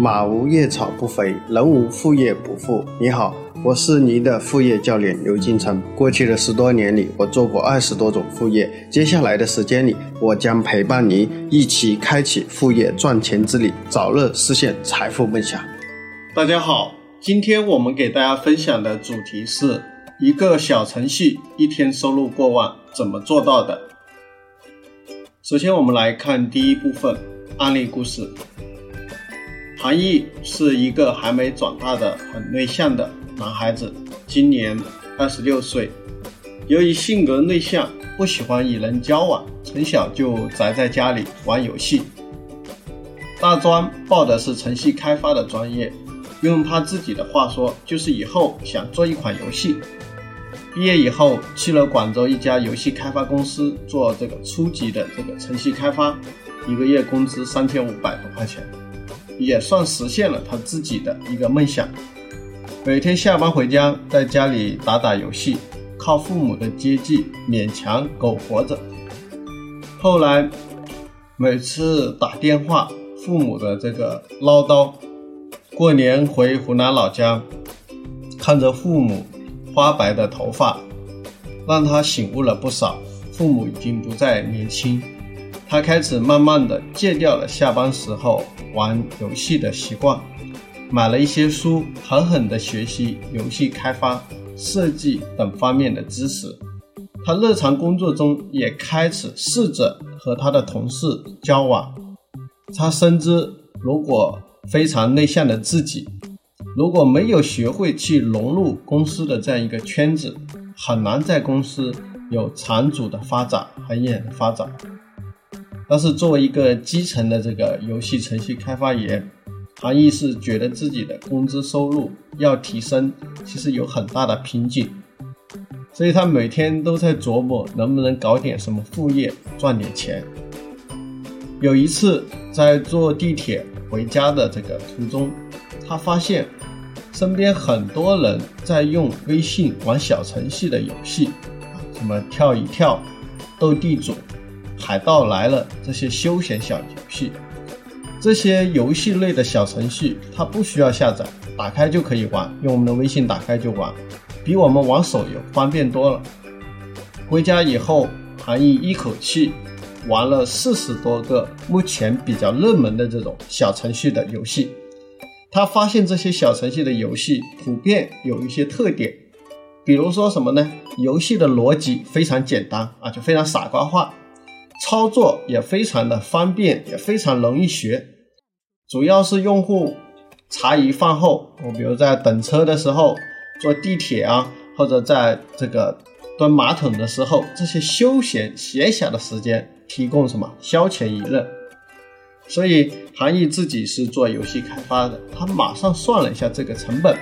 马无夜草不肥，人无副业不富。你好，我是您的副业教练刘金成。过去的十多年里，我做过二十多种副业。接下来的时间里，我将陪伴您一起开启副业赚钱之旅，早日实现财富梦想。大家好，今天我们给大家分享的主题是一个小程序一天收入过万，怎么做到的？首先，我们来看第一部分案例故事。韩毅是一个还没长大的很内向的男孩子，今年二十六岁。由于性格内向，不喜欢与人交往，从小就宅在家里玩游戏。大专报的是程序开发的专业，用他自己的话说，就是以后想做一款游戏。毕业以后去了广州一家游戏开发公司做这个初级的这个程序开发，一个月工资三千五百多块钱。也算实现了他自己的一个梦想。每天下班回家，在家里打打游戏，靠父母的接济勉强苟活着。后来每次打电话，父母的这个唠叨，过年回湖南老家，看着父母花白的头发，让他醒悟了不少。父母已经不再年轻。他开始慢慢的戒掉了下班时候玩游戏的习惯，买了一些书，狠狠的学习游戏开发、设计等方面的知识。他日常工作中也开始试着和他的同事交往。他深知，如果非常内向的自己，如果没有学会去融入公司的这样一个圈子，很难在公司有长足的发展、很远的发展。但是作为一个基层的这个游戏程序开发员，韩毅是觉得自己的工资收入要提升，其实有很大的瓶颈，所以他每天都在琢磨能不能搞点什么副业赚点钱。有一次在坐地铁回家的这个途中，他发现身边很多人在用微信玩小程序的游戏，什么跳一跳、斗地主。海盗来了这些休闲小游戏，这些游戏类的小程序，它不需要下载，打开就可以玩，用我们的微信打开就玩，比我们玩手游方便多了。回家以后，韩毅一口气玩了四十多个目前比较热门的这种小程序的游戏。他发现这些小程序的游戏普遍有一些特点，比如说什么呢？游戏的逻辑非常简单啊，就非常傻瓜化。操作也非常的方便，也非常容易学。主要是用户茶余饭后，我比如在等车的时候、坐地铁啊，或者在这个蹲马桶的时候，这些休闲闲暇的时间，提供什么消遣娱乐。所以韩毅自己是做游戏开发的，他马上算了一下这个成本，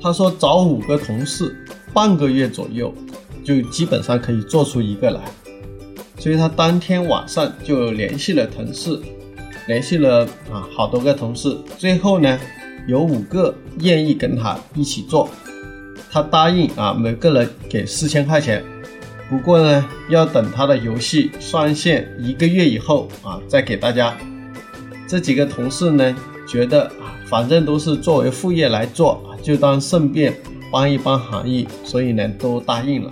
他说找五个同事，半个月左右就基本上可以做出一个来。所以他当天晚上就联系了同事，联系了啊好多个同事，最后呢有五个愿意跟他一起做，他答应啊每个人给四千块钱，不过呢要等他的游戏上线一个月以后啊再给大家。这几个同事呢觉得啊反正都是作为副业来做，就当顺便帮一帮行业，所以呢都答应了。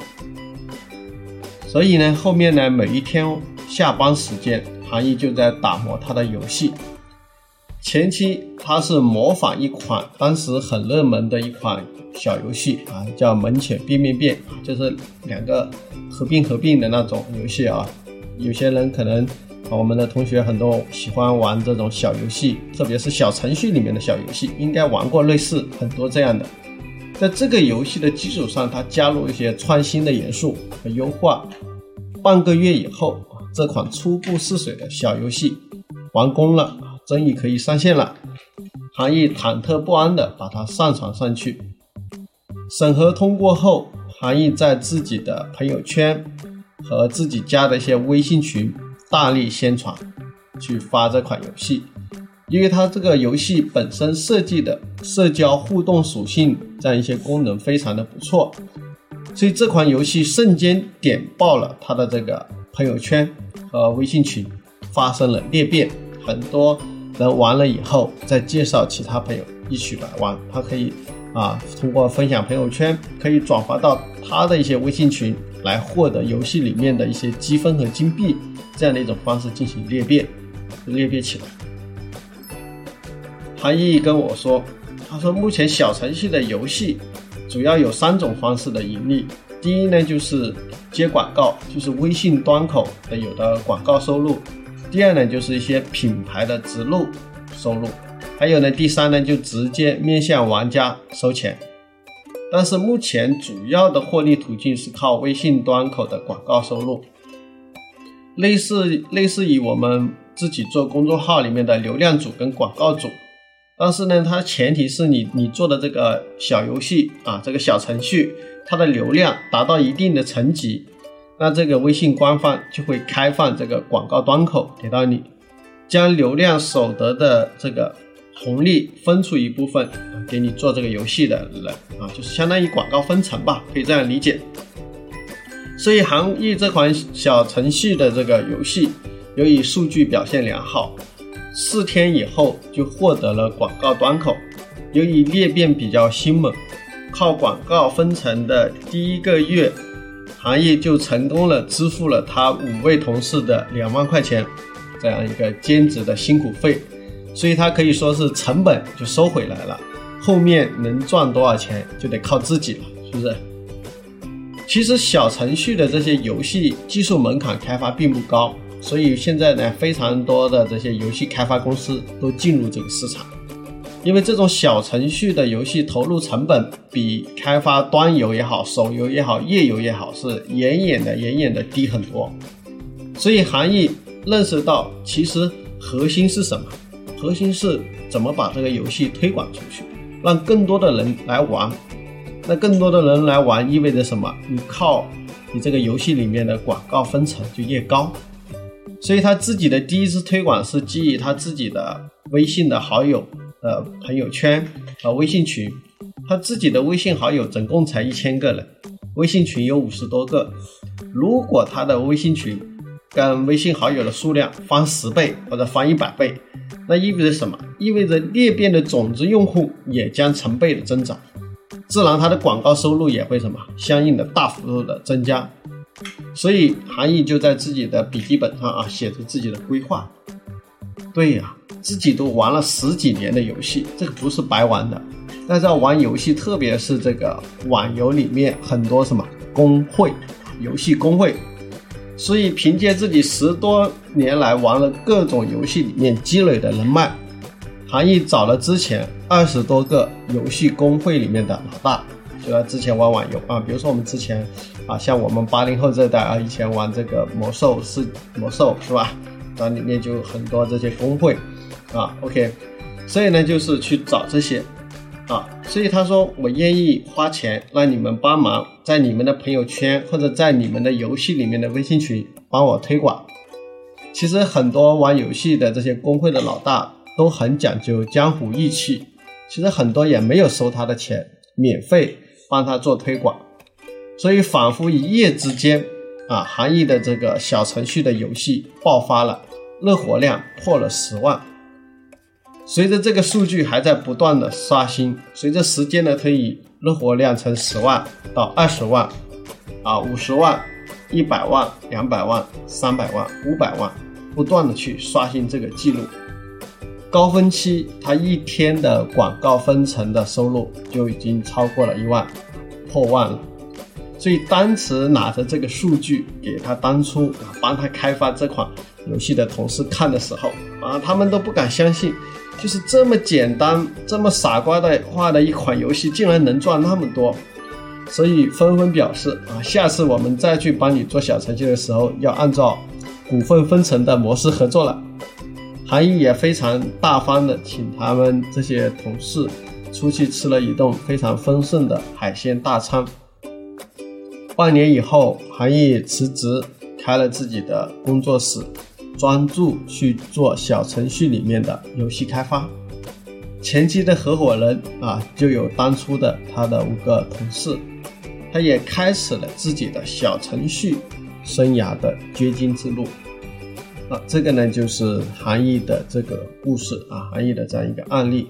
所以呢，后面呢，每一天下班时间，韩毅就在打磨他的游戏。前期他是模仿一款当时很热门的一款小游戏啊，叫《门前变变变》，就是两个合并合并的那种游戏啊。有些人可能，我们的同学很多喜欢玩这种小游戏，特别是小程序里面的小游戏，应该玩过类似很多这样的。在这个游戏的基础上，它加入一些创新的元素和优化。半个月以后，这款初步试水的小游戏完工了，终于可以上线了。韩毅忐忑不安地把它上传上去，审核通过后，韩毅在自己的朋友圈和自己加的一些微信群大力宣传，去发这款游戏。因为它这个游戏本身设计的社交互动属性这样一些功能非常的不错。所以这款游戏瞬间点爆了他的这个朋友圈和微信群，发生了裂变，很多人玩了以后再介绍其他朋友一起来玩。他可以啊，通过分享朋友圈，可以转发到他的一些微信群，来获得游戏里面的一些积分和金币，这样的一种方式进行裂变，裂变起来。韩毅跟我说，他说目前小程序的游戏主要有三种方式的盈利。第一呢，就是接广告，就是微信端口的有的广告收入；第二呢，就是一些品牌的植入收入；还有呢，第三呢，就直接面向玩家收钱。但是目前主要的获利途径是靠微信端口的广告收入，类似类似于我们自己做公众号里面的流量组跟广告组。但是呢，它前提是你你做的这个小游戏啊，这个小程序。它的流量达到一定的层级，那这个微信官方就会开放这个广告端口给到你，将流量所得的这个红利分出一部分给你做这个游戏的人啊，就是相当于广告分成吧，可以这样理解。所以行业这款小程序的这个游戏，由于数据表现良好，四天以后就获得了广告端口，由于裂变比较凶猛。靠广告分成的第一个月，行业就成功了支付了他五位同事的两万块钱，这样一个兼职的辛苦费，所以他可以说是成本就收回来了，后面能赚多少钱就得靠自己了，是不是？其实小程序的这些游戏技术门槛开发并不高，所以现在呢，非常多的这些游戏开发公司都进入这个市场。因为这种小程序的游戏投入成本比开发端游也好、手游也好、页游也好是远远的、远远的低很多，所以行业认识到，其实核心是什么？核心是怎么把这个游戏推广出去，让更多的人来玩。那更多的人来玩意味着什么？你靠你这个游戏里面的广告分成就越高。所以他自己的第一次推广是基于他自己的微信的好友。呃，朋友圈和微信群，他自己的微信好友总共才一千个人，微信群有五十多个。如果他的微信群跟微信好友的数量翻十倍或者翻一百倍，那意味着什么？意味着裂变的种子用户也将成倍的增长，自然他的广告收入也会什么相应的大幅度的增加。所以韩毅就在自己的笔记本上啊写着自己的规划。对呀。自己都玩了十几年的游戏，这个不是白玩的。大家玩游戏，特别是这个网游里面很多什么工会、游戏工会，所以凭借自己十多年来玩了各种游戏里面积累的人脉，韩毅找了之前二十多个游戏工会里面的老大，就他之前玩网游啊，比如说我们之前啊，像我们八零后这代啊，以前玩这个魔兽是魔兽是吧？那里面就很多这些工会。啊，OK，所以呢，就是去找这些，啊，所以他说我愿意花钱让你们帮忙，在你们的朋友圈或者在你们的游戏里面的微信群帮我推广。其实很多玩游戏的这些公会的老大都很讲究江湖义气，其实很多也没有收他的钱，免费帮他做推广。所以仿佛一夜之间，啊，行业的这个小程序的游戏爆发了，日活量破了十万。随着这个数据还在不断的刷新，随着时间的推移，日活量从十万到二十万，啊五十万、一百万、两百万、三百万、五百万，不断的去刷新这个记录。高峰期，他一天的广告分成的收入就已经超过了一万，破万了。所以当时拿着这个数据给他当初啊帮他开发这款游戏的同事看的时候，啊他们都不敢相信。就是这么简单、这么傻瓜的话的一款游戏，竟然能赚那么多，所以纷纷表示啊，下次我们再去帮你做小程序的时候，要按照股份分成的模式合作了。韩毅也非常大方的请他们这些同事出去吃了一顿非常丰盛的海鲜大餐。半年以后，韩毅辞职，开了自己的工作室。专注去做小程序里面的游戏开发，前期的合伙人啊，就有当初的他的五个同事，他也开始了自己的小程序生涯的掘金之路。啊，这个呢就是韩毅的这个故事啊，韩毅的这样一个案例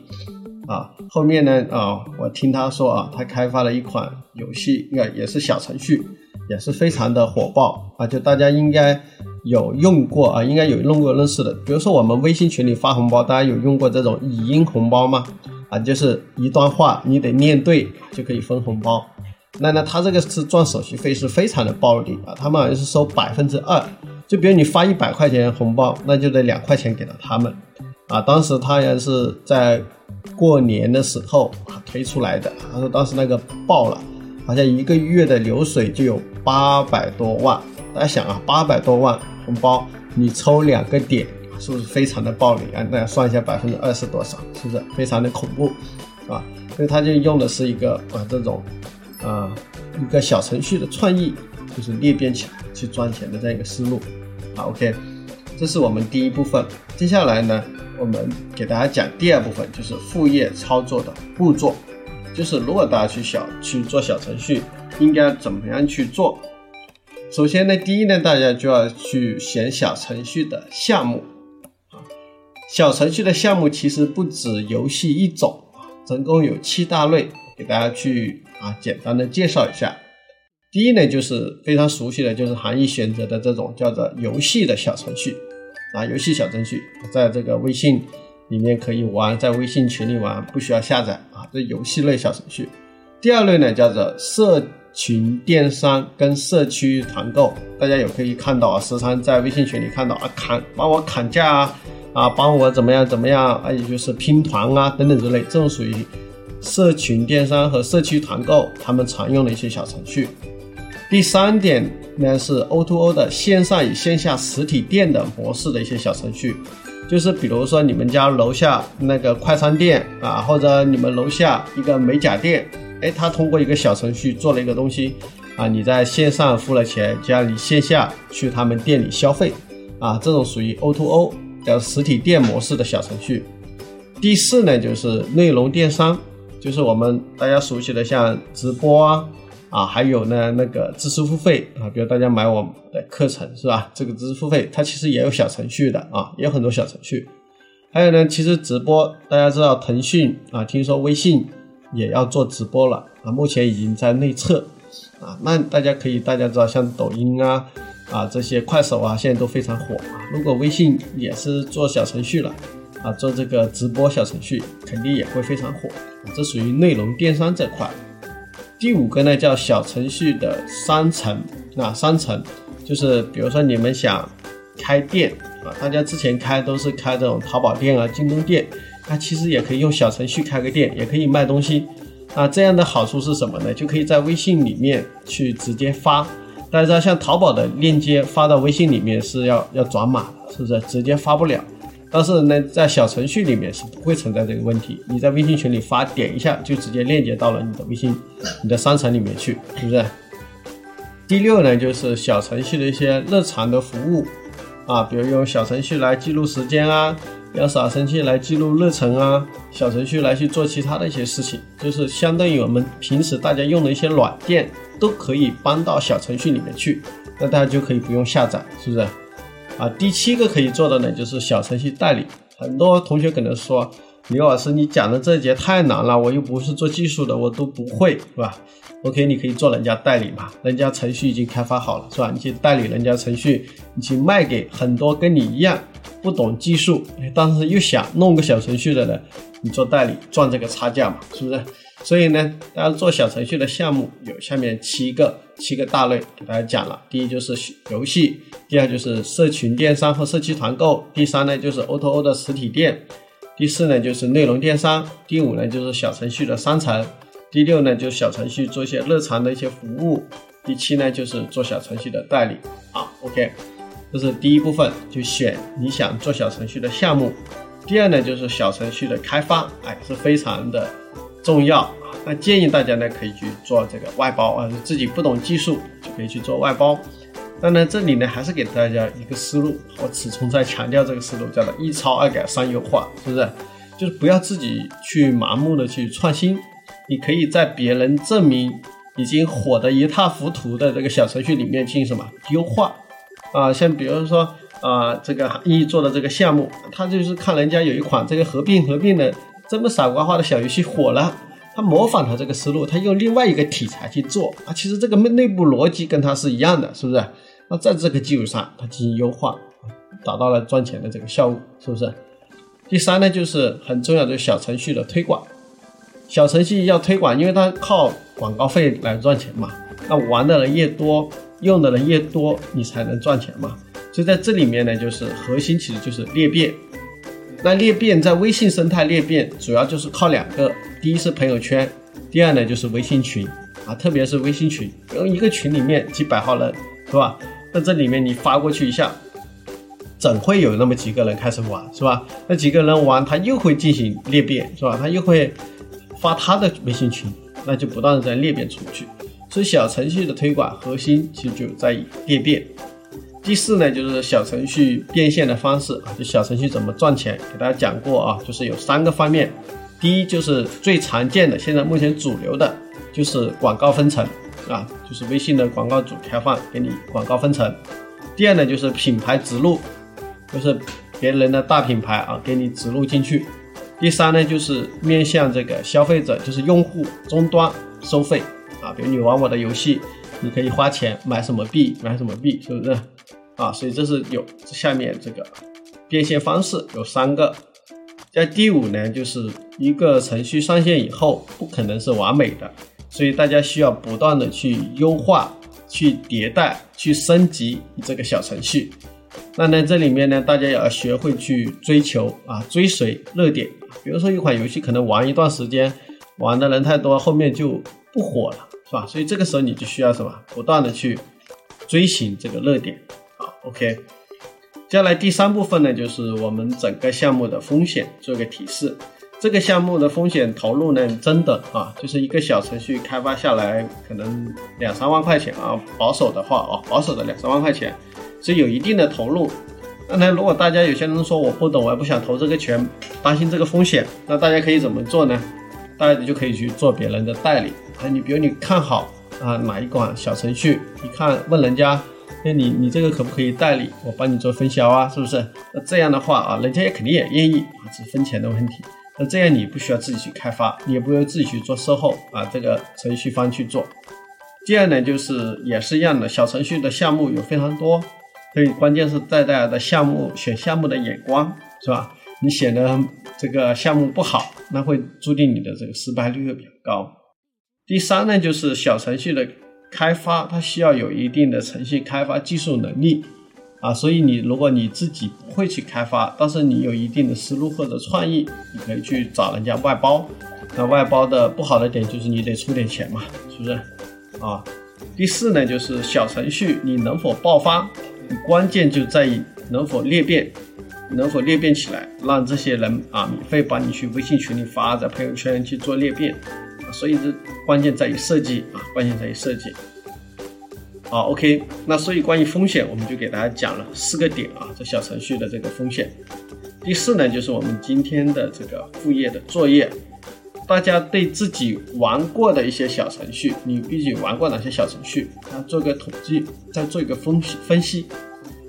啊。后面呢啊，我听他说啊，他开发了一款游戏，应该也是小程序，也是非常的火爆啊，就大家应该有用过啊，应该有用过认识的。比如说我们微信群里发红包，大家有用过这种语音红包吗？啊，就是一段话你得念对就可以分红包。那那他这个是赚手续费是非常的暴利啊，他们好像是收百分之二。就比如你发一百块钱红包，那就得两块钱给了他们，啊，当时他也是在过年的时候啊推出来的，他说当时那个爆了，好像一个月的流水就有八百多万，大家想啊，八百多万红包，你抽两个点，是不是非常的暴利啊？大家算一下百分之二是多少，是不是非常的恐怖，啊？所以他就用的是一个啊这种啊一个小程序的创意。就是裂变起来去赚钱的这样一个思路，好，OK，这是我们第一部分。接下来呢，我们给大家讲第二部分，就是副业操作的步骤。就是如果大家去小去做小程序，应该怎么样去做？首先呢，第一呢，大家就要去选小程序的项目。小程序的项目其实不止游戏一种总共有七大类，给大家去啊简单的介绍一下。第一呢，就是非常熟悉的，就是行业选择的这种叫做游戏的小程序啊，游戏小程序在这个微信里面可以玩，在微信群里玩，不需要下载啊，这游戏类小程序。第二类呢，叫做社群电商跟社区团购，大家也可以看到啊，时常在微信群里看到啊，砍帮我砍价啊，啊，帮我怎么样怎么样啊，也就是拼团啊等等之类，这种属于社群电商和社区团购他们常用的一些小程序。第三点呢是 O2O 的线上与线下实体店的模式的一些小程序，就是比如说你们家楼下那个快餐店啊，或者你们楼下一个美甲店，哎，他通过一个小程序做了一个东西啊，你在线上付了钱，叫你线下去他们店里消费啊，这种属于 O2O 叫实体店模式的小程序。第四呢就是内容电商，就是我们大家熟悉的像直播啊。啊，还有呢，那个知识付费啊，比如大家买我们的课程是吧？这个知识付费它其实也有小程序的啊，也有很多小程序。还有呢，其实直播大家知道，腾讯啊，听说微信也要做直播了啊，目前已经在内测啊。那大家可以，大家知道像抖音啊啊这些快手啊，现在都非常火啊。如果微信也是做小程序了啊，做这个直播小程序，肯定也会非常火。这属于内容电商这块。第五个呢叫小程序的商城啊，商城就是比如说你们想开店啊，大家之前开都是开这种淘宝店啊、京东店，那其实也可以用小程序开个店，也可以卖东西啊。这样的好处是什么呢？就可以在微信里面去直接发。大家知道，像淘宝的链接发到微信里面是要要转码，是不是？直接发不了。但是呢，在小程序里面是不会存在这个问题。你在微信群里发，点一下就直接链接到了你的微信、你的商城里面去，是不是？第六呢，就是小程序的一些日常的服务啊，比如用小程序来记录时间啊，用小程序来记录日程啊，小程序来去做其他的一些事情，就是相当于我们平时大家用的一些软件都可以搬到小程序里面去，那大家就可以不用下载，是不是？啊，第七个可以做的呢，就是小程序代理。很多同学可能说，刘老师，你讲的这节太难了，我又不是做技术的，我都不会，是吧？OK，你可以做人家代理嘛，人家程序已经开发好了，是吧？你去代理人家程序，你去卖给很多跟你一样不懂技术，但是又想弄个小程序的人，你做代理赚这个差价嘛，是不是？所以呢，大家做小程序的项目有下面七个七个大类，给大家讲了。第一就是游戏，第二就是社群电商和社区团购，第三呢就是 O2O 的实体店，第四呢就是内容电商，第五呢就是小程序的商城，第六呢就小程序做一些日常的一些服务，第七呢就是做小程序的代理。好，OK，这是第一部分，就选你想做小程序的项目。第二呢就是小程序的开发，哎，是非常的。重要！那建议大家呢可以去做这个外包啊，自己不懂技术就可以去做外包。当然这里呢还是给大家一个思路，我始终在强调这个思路，叫做一抄二改三优化，是不是？就是不要自己去盲目的去创新，你可以在别人证明已经火得一塌糊涂的这个小程序里面进行什么优化啊？像比如说啊这个一做的这个项目，他就是看人家有一款这个合并合并的这么傻瓜化的小游戏火了，他模仿他这个思路，他用另外一个题材去做啊，其实这个内部逻辑跟他是一样的，是不是？那在这个基础上，他进行优化，达到了赚钱的这个效果，是不是？第三呢，就是很重要的小程序的推广。小程序要推广，因为它靠广告费来赚钱嘛。那玩的人越多，用的人越多，你才能赚钱嘛。所以在这里面呢，就是核心其实就是裂变。那裂变在微信生态裂变，主要就是靠两个：第一是朋友圈，第二呢就是微信群啊，特别是微信群，因为一个群里面几百号人，是吧？那这里面你发过去一下。总会有那么几个人开始玩，是吧？那几个人玩，他又会进行裂变，是吧？他又会发他的微信群，那就不断的在裂变出去。所以小程序的推广核心其实就在于裂变。第四呢，就是小程序变现的方式啊，就小程序怎么赚钱，给大家讲过啊，就是有三个方面。第一就是最常见的，现在目前主流的就是广告分成啊，就是微信的广告主开放给你广告分成。第二呢，就是品牌植入。就是别人的大品牌啊，给你植入进去。第三呢，就是面向这个消费者，就是用户终端收费啊。比如你玩我的游戏，你可以花钱买什么币，买什么币，是不是？啊，所以这是有下面这个变现方式有三个。在第五呢，就是一个程序上线以后不可能是完美的，所以大家需要不断的去优化、去迭代、去升级这个小程序。那呢，这里面呢，大家也要学会去追求啊，追随热点。比如说一款游戏可能玩一段时间，玩的人太多，后面就不火了，是吧？所以这个时候你就需要什么？不断的去追寻这个热点。好，OK。接下来第三部分呢，就是我们整个项目的风险做一个提示。这个项目的风险投入呢，真的啊，就是一个小程序开发下来可能两三万块钱啊，保守的话啊，保守的两三万块钱。是有一定的投入，那那如果大家有些人说我不懂，我也不想投这个钱，担心这个风险，那大家可以怎么做呢？大家就可以去做别人的代理啊，你比如你看好啊哪一款小程序，你看问人家，那你你这个可不可以代理？我帮你做分销啊，是不是？那这样的话啊，人家也肯定也愿意啊，只是分钱的问题。那这样你不需要自己去开发，你也不用自己去做售后啊，这个程序方去做。第二呢，就是也是一样的，小程序的项目有非常多。所以关键是在大家的项目选项目的眼光，是吧？你写的这个项目不好，那会注定你的这个失败率会比较高。第三呢，就是小程序的开发，它需要有一定的程序开发技术能力啊。所以你如果你自己不会去开发，但是你有一定的思路或者创意，你可以去找人家外包。那外包的不好的点就是你得出点钱嘛，是不是？啊。第四呢，就是小程序你能否爆发？关键就在于能否裂变，能否裂变起来，让这些人啊免费帮你去微信群里发，在朋友圈去做裂变，所以这关键在于设计啊，关键在于设计。好，OK，那所以关于风险，我们就给大家讲了四个点啊，这小程序的这个风险。第四呢，就是我们今天的这个副业的作业。大家对自己玩过的一些小程序，你毕竟玩过哪些小程序？啊，做个统计，再做一个分析分析。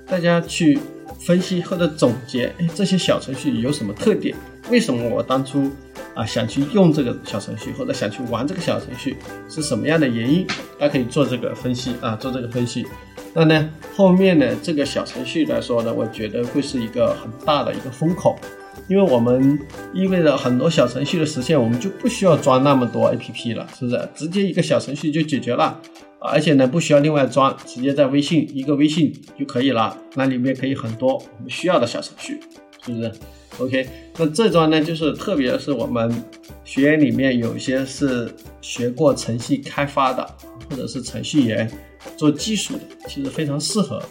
大家去分析或者总结，哎，这些小程序有什么特点？为什么我当初啊想去用这个小程序，或者想去玩这个小程序，是什么样的原因？大家可以做这个分析啊，做这个分析。那呢，后面呢这个小程序来说呢，我觉得会是一个很大的一个风口。因为我们意味着很多小程序的实现，我们就不需要装那么多 APP 了，是不是？直接一个小程序就解决了，而且呢不需要另外装，直接在微信一个微信就可以了。那里面可以很多我们需要的小程序，是不是？OK，那这桩呢，就是特别是我们学员里面有些是学过程序开发的，或者是程序员做技术的，其实非常适合。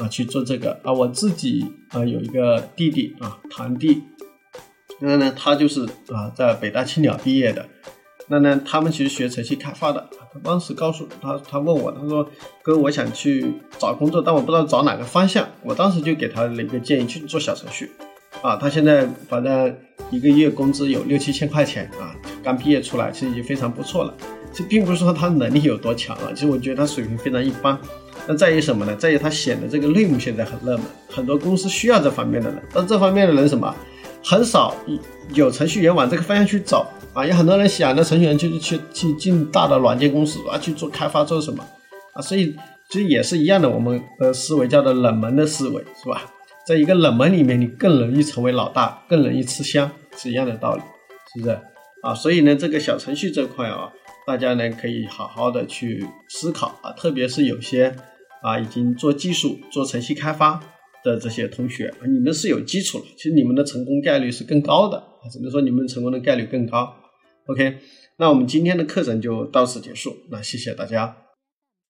啊，去做这个啊！我自己啊有一个弟弟啊，堂弟，那呢他就是啊在北大青鸟毕业的，那呢他们其实学程序开发的。他当时告诉他，他问我，他说哥，我想去找工作，但我不知道找哪个方向。我当时就给他了一个建议，去做小程序。啊，他现在反正一个月工资有六七千块钱啊，刚毕业出来，其实已经非常不错了。这并不是说他能力有多强啊，其实我觉得他水平非常一般。那在于什么呢？在于他显得这个类目现在很热门，很多公司需要这方面的人。但这方面的人什么，很少有程序员往这个方向去走啊。有很多人想着程序员就是去去进大的软件公司啊去做开发做什么啊。所以其实也是一样的，我们的思维叫做冷门的思维，是吧？在一个冷门里面，你更容易成为老大，更容易吃香，是一样的道理，是不是？啊，所以呢，这个小程序这块啊。大家呢可以好好的去思考啊，特别是有些啊已经做技术、做程序开发的这些同学，你们是有基础了，其实你们的成功概率是更高的，只能说你们成功的概率更高。OK，那我们今天的课程就到此结束，那谢谢大家。